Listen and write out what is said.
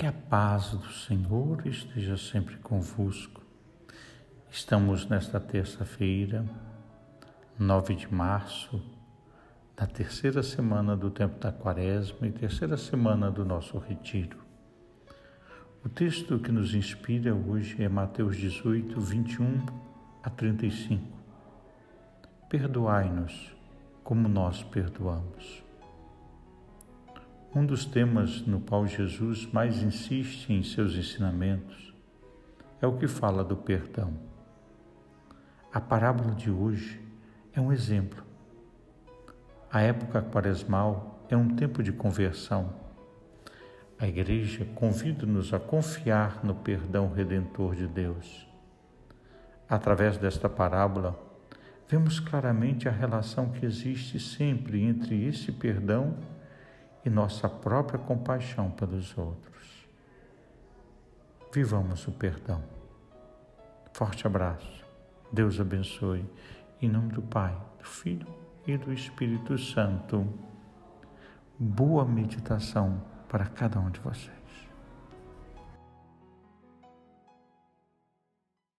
Que a paz do Senhor esteja sempre convosco. Estamos nesta terça-feira, 9 de março, na terceira semana do tempo da Quaresma e terceira semana do nosso retiro. O texto que nos inspira hoje é Mateus 18, 21 a 35. Perdoai-nos como nós perdoamos. Um dos temas no qual Jesus mais insiste em seus ensinamentos é o que fala do perdão. A parábola de hoje é um exemplo. A época quaresmal é um tempo de conversão. A Igreja convida-nos a confiar no perdão redentor de Deus. Através desta parábola, vemos claramente a relação que existe sempre entre esse perdão e nossa própria compaixão pelos outros. Vivamos o perdão. Forte abraço. Deus abençoe. Em nome do Pai, do Filho e do Espírito Santo. Boa meditação para cada um de vocês.